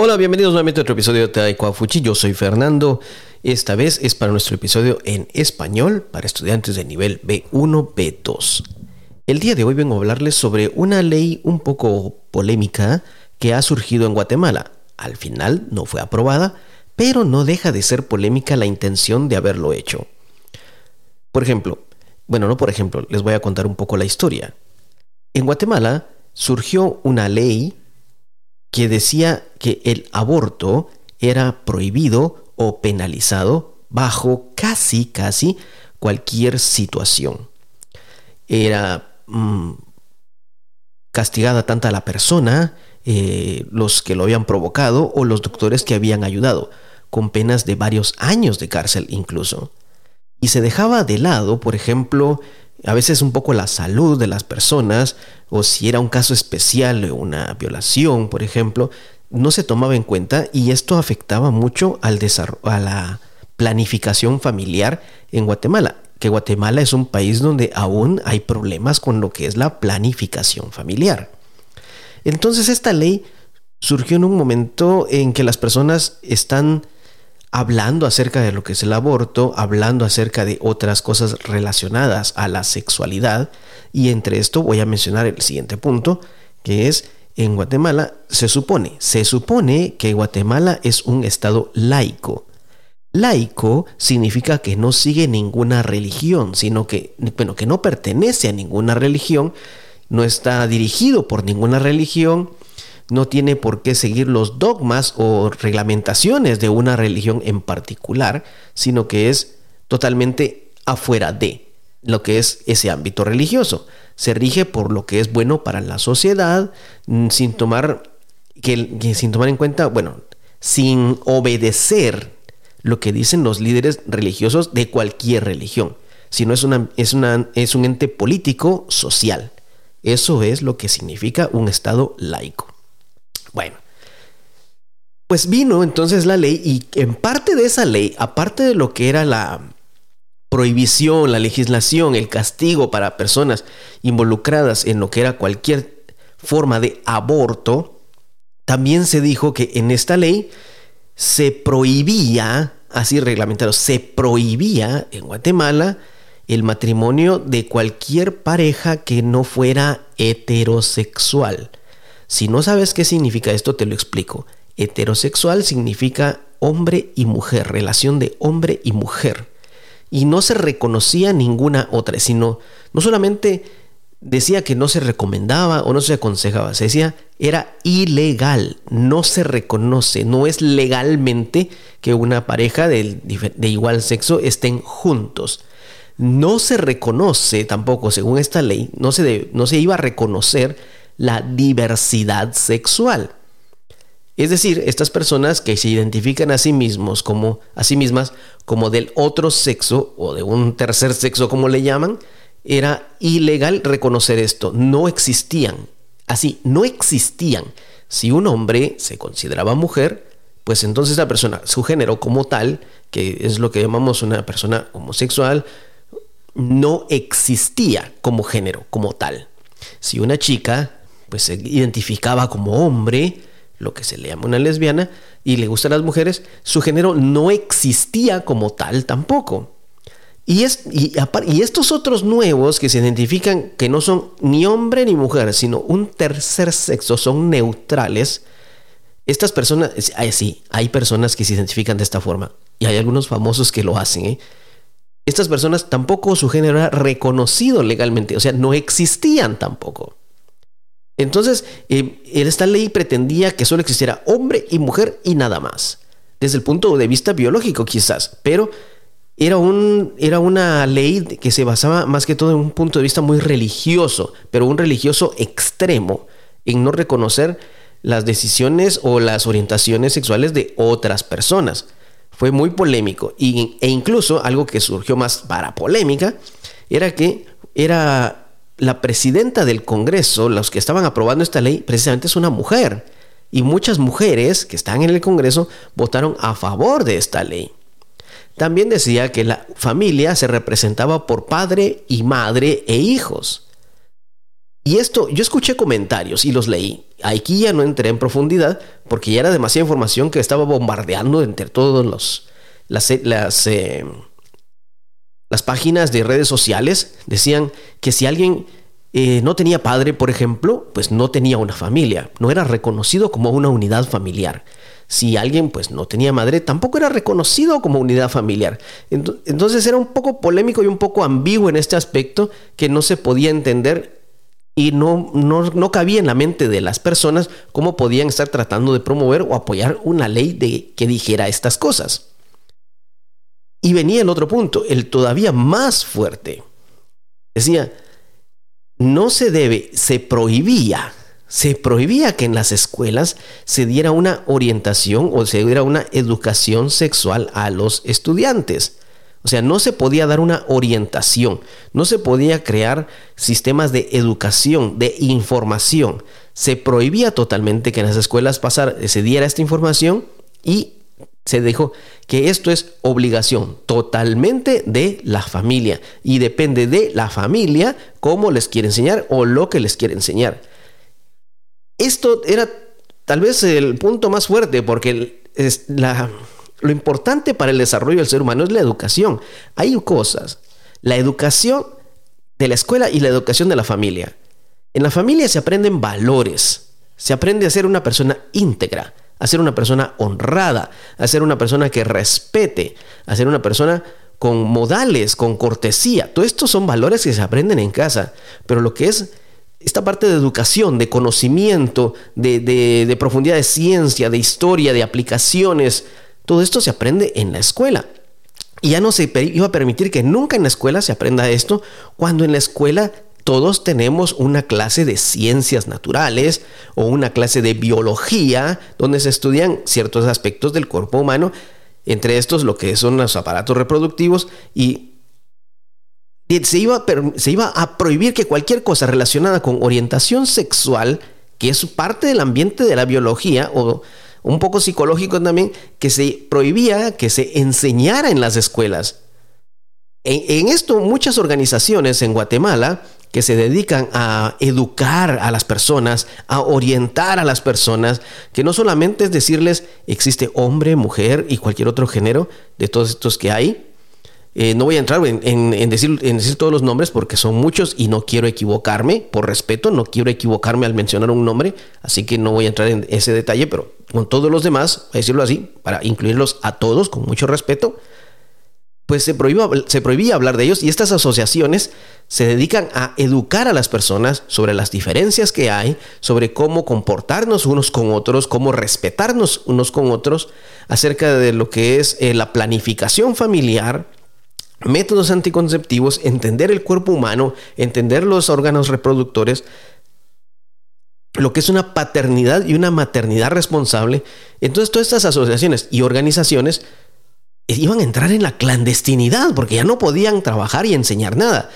Hola, bienvenidos nuevamente a otro episodio de Taekwondo Fuchi. Yo soy Fernando. Esta vez es para nuestro episodio en español para estudiantes de nivel B1, B2. El día de hoy vengo a hablarles sobre una ley un poco polémica que ha surgido en Guatemala. Al final no fue aprobada, pero no deja de ser polémica la intención de haberlo hecho. Por ejemplo, bueno, no por ejemplo, les voy a contar un poco la historia. En Guatemala surgió una ley que decía que el aborto era prohibido o penalizado bajo casi, casi cualquier situación. Era mm, castigada tanto la persona, eh, los que lo habían provocado o los doctores que habían ayudado, con penas de varios años de cárcel incluso. Y se dejaba de lado, por ejemplo, a veces un poco la salud de las personas, o si era un caso especial, una violación, por ejemplo, no se tomaba en cuenta y esto afectaba mucho al a la planificación familiar en Guatemala, que Guatemala es un país donde aún hay problemas con lo que es la planificación familiar. Entonces esta ley surgió en un momento en que las personas están hablando acerca de lo que es el aborto, hablando acerca de otras cosas relacionadas a la sexualidad. Y entre esto voy a mencionar el siguiente punto, que es en Guatemala se supone, se supone que Guatemala es un estado laico. Laico significa que no sigue ninguna religión, sino que, bueno, que no pertenece a ninguna religión, no está dirigido por ninguna religión, no tiene por qué seguir los dogmas o reglamentaciones de una religión en particular, sino que es totalmente afuera de lo que es ese ámbito religioso. Se rige por lo que es bueno para la sociedad, mm, sin tomar, que, sin tomar en cuenta, bueno, sin obedecer lo que dicen los líderes religiosos de cualquier religión, sino es, una, es, una, es un ente político social. Eso es lo que significa un Estado laico. Bueno, pues vino entonces la ley y en parte de esa ley, aparte de lo que era la prohibición, la legislación, el castigo para personas involucradas en lo que era cualquier forma de aborto, también se dijo que en esta ley se prohibía, así reglamentado, se prohibía en Guatemala el matrimonio de cualquier pareja que no fuera heterosexual. Si no sabes qué significa esto, te lo explico. Heterosexual significa hombre y mujer, relación de hombre y mujer. Y no se reconocía ninguna otra, sino no solamente decía que no se recomendaba o no se aconsejaba, se decía era ilegal, no se reconoce, no es legalmente que una pareja de, igual sexo estén juntos. No se reconoce tampoco, según esta ley, no se, no se iba a reconocer la diversidad sexual. Es decir, estas personas que se identifican a sí mismos como a sí mismas como del otro sexo o de un tercer sexo como le llaman, era ilegal reconocer esto, no existían. Así, no existían. Si un hombre se consideraba mujer, pues entonces la persona, su género como tal, que es lo que llamamos una persona homosexual, no existía como género, como tal. Si una chica pues se identificaba como hombre, lo que se le llama una lesbiana, y le gustan las mujeres, su género no existía como tal tampoco. Y, es, y, estos otros nuevos que se identifican que no son ni hombre ni mujer, sino un tercer sexo, son neutrales. Estas personas, sí, hay personas que se identifican de esta forma. Y hay algunos famosos que lo hacen. ¿eh? Estas personas tampoco su género era reconocido legalmente, o sea, no existían tampoco. Entonces, eh, esta ley pretendía que solo existiera hombre y mujer y nada más. Desde el punto de vista biológico quizás, pero era, un, era una ley que se basaba más que todo en un punto de vista muy religioso, pero un religioso extremo, en no reconocer las decisiones o las orientaciones sexuales de otras personas. Fue muy polémico e incluso algo que surgió más para polémica era que era la presidenta del Congreso, los que estaban aprobando esta ley, precisamente es una mujer. Y muchas mujeres que están en el Congreso votaron a favor de esta ley. también decía que la familia se representaba por padre y madre e hijos. Y esto, yo escuché comentarios y los leí. Aquí ya no entré en profundidad porque ya era demasiada información que estaba bombardeando entre todos los las, las, eh, las páginas de redes sociales. Decían que si alguien eh, no tenía padre, por ejemplo, pues no tenía una familia, no era reconocido como una unidad familiar. Si alguien pues no tenía madre, tampoco era reconocido como unidad familiar. Entonces era un poco polémico y un poco ambiguo en este aspecto que no se podía entender y no, no, cabía en la mente de las personas cómo podían estar tratando de promover o apoyar una ley de, que dijera estas cosas. Y venía el otro punto, el todavía más fuerte. Decía, no se debe, se prohibía, se prohibía que en las escuelas se diera una orientación o se diera una educación sexual a los estudiantes. O sea, no se podía dar una orientación, no se podía crear sistemas de educación, de información. Se prohibía totalmente que en las escuelas pasar, se diera esta información y se dijo que esto es obligación totalmente de la familia y depende de la familia cómo les quiere enseñar o lo que les quiere enseñar. Esto era tal vez el punto más fuerte porque es lo importante para el desarrollo del ser humano es la educación. Hay cosas. La educación de la escuela y la educación de la familia. En la familia se aprenden valores. Se aprende a ser una persona íntegra, a ser una persona honrada, a ser una persona que respete, a ser una persona con modales, con cortesía. Todo esto son valores que se aprenden en casa. Pero lo que es esta parte de educación, de conocimiento, de, de profundidad de ciencia, de historia, de aplicaciones, todo esto se aprende en la escuela. Y ya no se iba a permitir que nunca en la escuela se aprenda esto, cuando en la escuela todos tenemos una clase de ciencias naturales o una clase de biología, donde se estudian ciertos aspectos del cuerpo humano, entre estos lo que son los aparatos reproductivos, y se iba, se iba a prohibir que cualquier cosa relacionada con orientación sexual, que es parte del ambiente de la biología o un poco psicológico también, que se prohibía que se enseñara en las escuelas. En, esto muchas organizaciones en Guatemala que se dedican a educar a las personas, a orientar a las personas, que no solamente es decirles existe hombre, mujer y cualquier otro género de todos estos que hay, eh, no voy a entrar en, decir, en decir todos los nombres porque son muchos y no quiero equivocarme, por respeto, no quiero equivocarme al mencionar un nombre, así que no voy a entrar en ese detalle, pero con todos los demás, a decirlo así, para incluirlos a todos con mucho respeto, pues se prohibía, se prohibía hablar de ellos y estas asociaciones se dedican a educar a las personas sobre las diferencias que hay, sobre cómo comportarnos unos con otros, cómo respetarnos unos con otros, acerca de lo que es eh, la planificación familiar, métodos anticonceptivos, entender el cuerpo humano, entender los órganos reproductores, lo que es una paternidad y una maternidad responsable. Entonces todas estas asociaciones y organizaciones iban a entrar en la clandestinidad porque ya no podían trabajar y enseñar nada.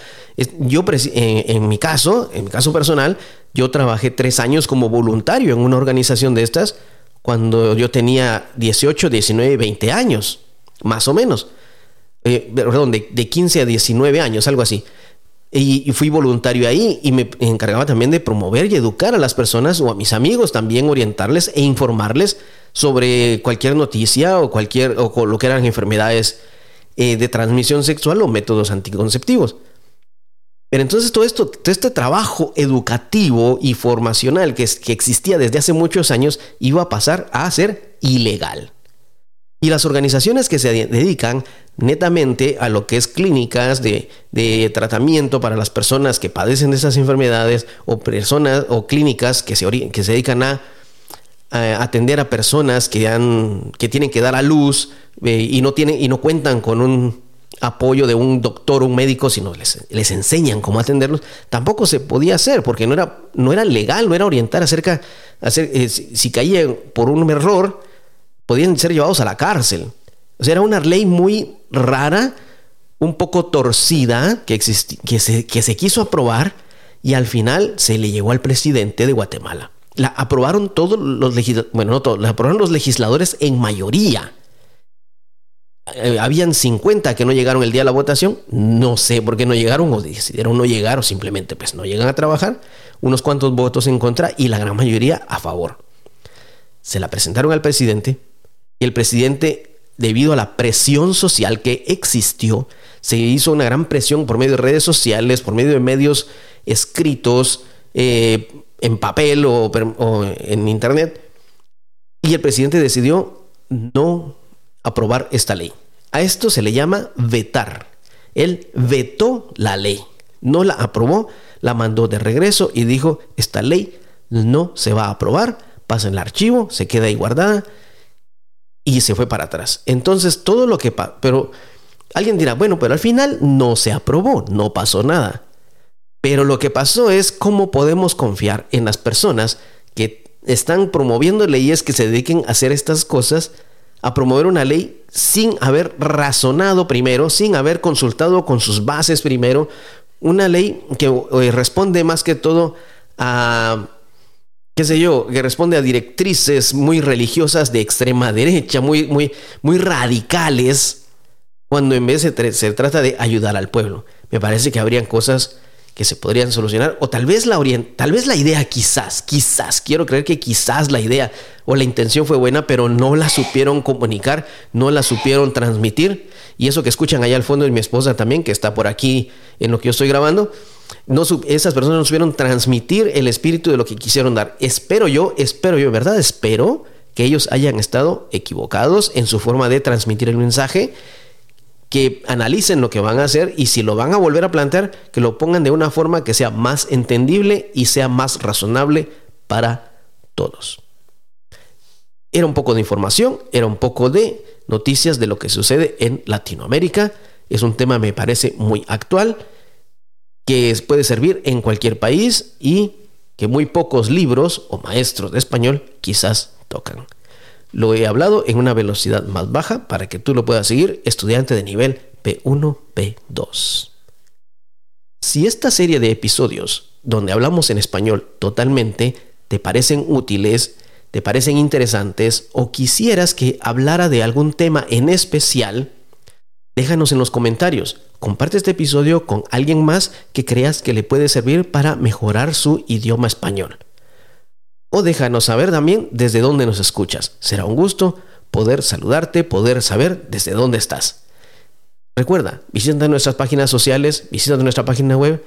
Yo, en, mi caso, en mi caso personal, yo trabajé tres años como voluntario en una organización de estas cuando yo tenía 18, 19, 20 años, más o menos. Eh, perdón, de, de, 15 a 19 años, algo así. Y, fui voluntario ahí y me encargaba también de promover y educar a las personas o a mis amigos también, orientarles e informarles sobre cualquier noticia o cualquier o lo que eran enfermedades eh, de transmisión sexual o métodos anticonceptivos. Pero entonces todo esto, todo este trabajo educativo y formacional que, que existía desde hace muchos años iba a pasar a ser ilegal. Y las organizaciones que se dedican netamente a lo que es clínicas de, tratamiento para las personas que padecen de esas enfermedades o personas o clínicas que se, que se dedican a, atender a personas que, han, que tienen que dar a luz eh, y, no tienen, y no cuentan con un apoyo de un doctor o un médico, sino les, les enseñan cómo atenderlos, tampoco se podía hacer porque no era, no era legal, no era orientar acerca, hacer, eh, si, si caía por un error, podían ser llevados a la cárcel. O sea, era una ley muy rara, un poco torcida, que, que, se, que se quiso aprobar y al final se le llegó al presidente de Guatemala. La aprobaron todos los legisladores, bueno, no todos, la aprobaron los legisladores en mayoría. eh, habían 50 que no llegaron el día de la votación, no sé por qué no llegaron o decidieron no llegar o simplemente pues no llegan a trabajar, unos cuantos votos en contra y la gran mayoría a favor. Se la presentaron al presidente y el presidente, debido a la presión social que existió, se hizo una gran presión por medio de redes sociales, por medio de medios escritos, eh, en papel o en internet, y el presidente decidió no aprobar esta ley. A esto se le llama vetar. Él vetó la ley, no la aprobó, la mandó de regreso y dijo, esta ley no se va a aprobar, pasa en el archivo, se queda ahí guardada y se fue para atrás. Entonces todo lo que... Pero alguien dirá, bueno, pero al final no se aprobó, no pasó nada. Pero lo que pasó es cómo podemos confiar en las personas que están promoviendo leyes que se dediquen a hacer estas cosas a promover una ley sin haber razonado primero, sin haber consultado con sus bases primero, una ley que eh, responde más que todo a, qué sé yo, que responde a directrices muy religiosas de extrema derecha, muy, muy, muy radicales, cuando en vez se, se trata de ayudar al pueblo. Me parece que habrían cosas que se podrían solucionar o tal vez la tal vez la idea quizás, quizás, quiero creer que quizás la idea o la intención fue buena, pero no la supieron comunicar, no la supieron transmitir y eso que escuchan allá al fondo de mi esposa también que está por aquí en lo que yo estoy grabando, esas personas no supieron transmitir el espíritu de lo que quisieron dar. Espero yo, espero yo, ¿verdad? Espero que ellos hayan estado equivocados en su forma de transmitir el mensaje que analicen lo que van a hacer y si lo van a volver a plantear, que lo pongan de una forma que sea más entendible y sea más razonable para todos. Era un poco de información, era un poco de noticias de lo que sucede en Latinoamérica. Es un tema, me parece, muy actual, que puede servir en cualquier país y que muy pocos libros o maestros de español quizás tocan. Lo he hablado en una velocidad más baja para que tú lo puedas seguir, estudiante de nivel P1, P2. Si esta serie de episodios, donde hablamos en español totalmente, te parecen útiles, te parecen interesantes o quisieras que hablara de algún tema en especial, déjanos en los comentarios. Comparte este episodio con alguien más que creas que le puede servir para mejorar su idioma español o déjanos saber también desde dónde nos escuchas. Será un gusto poder saludarte, poder saber desde dónde estás. Recuerda, visita nuestras páginas sociales, visita nuestra página web,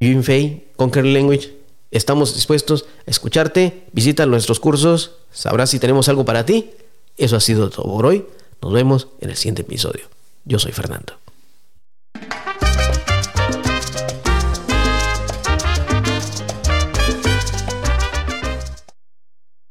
Yunfei, Conquer Language. Estamos dispuestos a escucharte, visita nuestros cursos, sabrás si tenemos algo para ti. Eso ha sido todo por hoy. Nos vemos en el siguiente episodio. Yo soy Fernando.